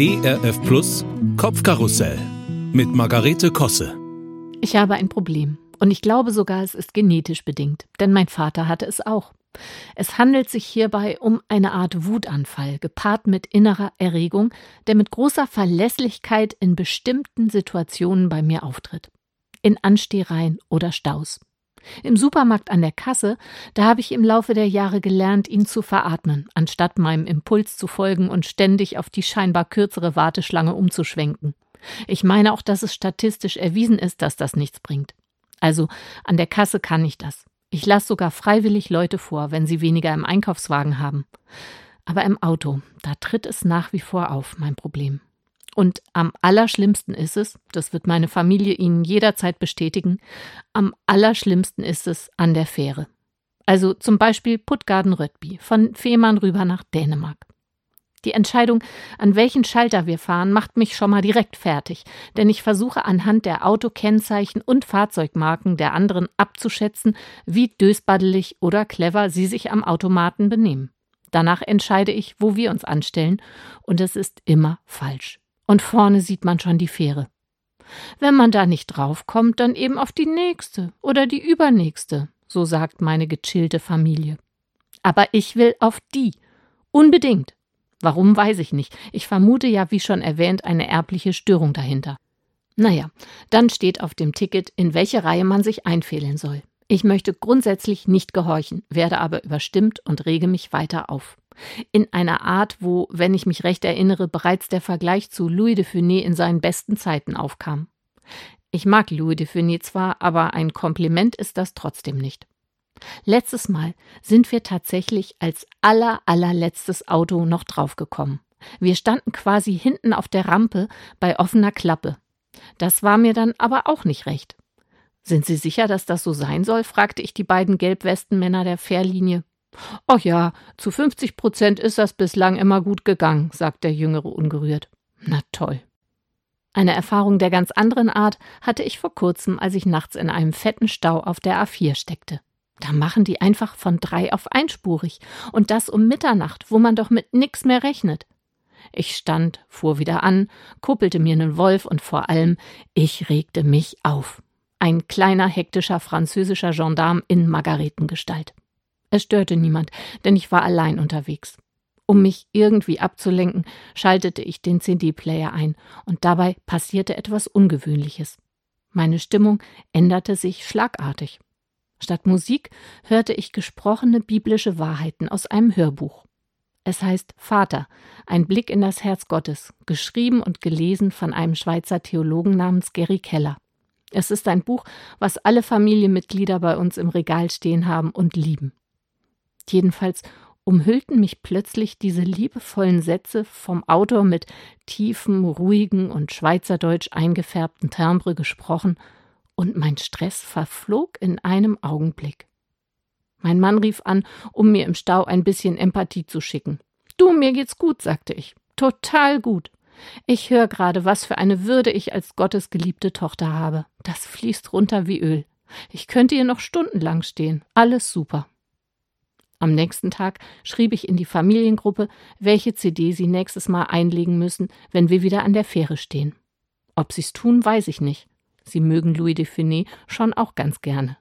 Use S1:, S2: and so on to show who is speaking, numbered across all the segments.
S1: ERF Plus Kopfkarussell mit Margarete Kosse.
S2: Ich habe ein Problem. Und ich glaube sogar, es ist genetisch bedingt, denn mein Vater hatte es auch. Es handelt sich hierbei um eine Art Wutanfall, gepaart mit innerer Erregung, der mit großer Verlässlichkeit in bestimmten Situationen bei mir auftritt. In Anstehereien oder Staus. Im Supermarkt an der Kasse, da habe ich im Laufe der Jahre gelernt, ihn zu veratmen, anstatt meinem Impuls zu folgen und ständig auf die scheinbar kürzere Warteschlange umzuschwenken. Ich meine auch, dass es statistisch erwiesen ist, dass das nichts bringt. Also an der Kasse kann ich das. Ich lasse sogar freiwillig Leute vor, wenn sie weniger im Einkaufswagen haben. Aber im Auto, da tritt es nach wie vor auf, mein Problem. Und am allerschlimmsten ist es, das wird meine Familie Ihnen jederzeit bestätigen, am allerschlimmsten ist es an der Fähre. Also zum Beispiel Puttgarden-Rödby, von Fehmarn rüber nach Dänemark. Die Entscheidung, an welchen Schalter wir fahren, macht mich schon mal direkt fertig, denn ich versuche anhand der Autokennzeichen und Fahrzeugmarken der anderen abzuschätzen, wie dösbaddelig oder clever sie sich am Automaten benehmen. Danach entscheide ich, wo wir uns anstellen, und es ist immer falsch. Und vorne sieht man schon die Fähre. Wenn man da nicht draufkommt, dann eben auf die nächste oder die übernächste, so sagt meine gechillte Familie. Aber ich will auf die. Unbedingt. Warum weiß ich nicht. Ich vermute ja, wie schon erwähnt, eine erbliche Störung dahinter. Naja, dann steht auf dem Ticket, in welche Reihe man sich einfehlen soll. Ich möchte grundsätzlich nicht gehorchen, werde aber überstimmt und rege mich weiter auf. In einer Art, wo, wenn ich mich recht erinnere, bereits der Vergleich zu Louis de Funès in seinen besten Zeiten aufkam. Ich mag Louis de Funès zwar, aber ein Kompliment ist das trotzdem nicht. Letztes Mal sind wir tatsächlich als aller allerletztes Auto noch draufgekommen. Wir standen quasi hinten auf der Rampe bei offener Klappe. Das war mir dann aber auch nicht recht. Sind Sie sicher, dass das so sein soll? fragte ich die beiden Gelbwestenmänner der Fährlinie. Ach ja, zu 50 Prozent ist das bislang immer gut gegangen, sagt der Jüngere ungerührt. Na toll. Eine Erfahrung der ganz anderen Art hatte ich vor kurzem, als ich nachts in einem fetten Stau auf der A4 steckte. Da machen die einfach von drei auf einspurig. Und das um Mitternacht, wo man doch mit nix mehr rechnet. Ich stand, fuhr wieder an, kuppelte mir nen Wolf und vor allem, ich regte mich auf. Ein kleiner, hektischer französischer Gendarm in Margaretengestalt. Es störte niemand, denn ich war allein unterwegs. Um mich irgendwie abzulenken, schaltete ich den CD-Player ein, und dabei passierte etwas Ungewöhnliches. Meine Stimmung änderte sich schlagartig. Statt Musik hörte ich gesprochene biblische Wahrheiten aus einem Hörbuch. Es heißt Vater, ein Blick in das Herz Gottes, geschrieben und gelesen von einem Schweizer Theologen namens Gary Keller. Es ist ein Buch, was alle Familienmitglieder bei uns im Regal stehen haben und lieben. Jedenfalls umhüllten mich plötzlich diese liebevollen Sätze vom Autor mit tiefem, ruhigen und schweizerdeutsch eingefärbten Timbre gesprochen und mein Stress verflog in einem Augenblick. Mein Mann rief an, um mir im Stau ein bisschen Empathie zu schicken. Du, mir geht's gut, sagte ich. Total gut. Ich höre gerade, was für eine Würde ich als Gottes geliebte Tochter habe. Das fließt runter wie Öl. Ich könnte hier noch stundenlang stehen. Alles super. Am nächsten Tag schrieb ich in die Familiengruppe, welche CD sie nächstes Mal einlegen müssen, wenn wir wieder an der Fähre stehen. Ob sie's tun, weiß ich nicht. Sie mögen Louis de Funès schon auch ganz gerne.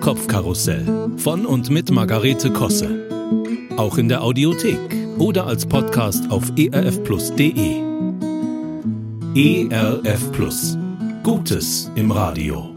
S1: Kopfkarussell von und mit Margarete Kosse. Auch in der Audiothek oder als Podcast auf erfplus.de. ERF Plus. Gutes im Radio.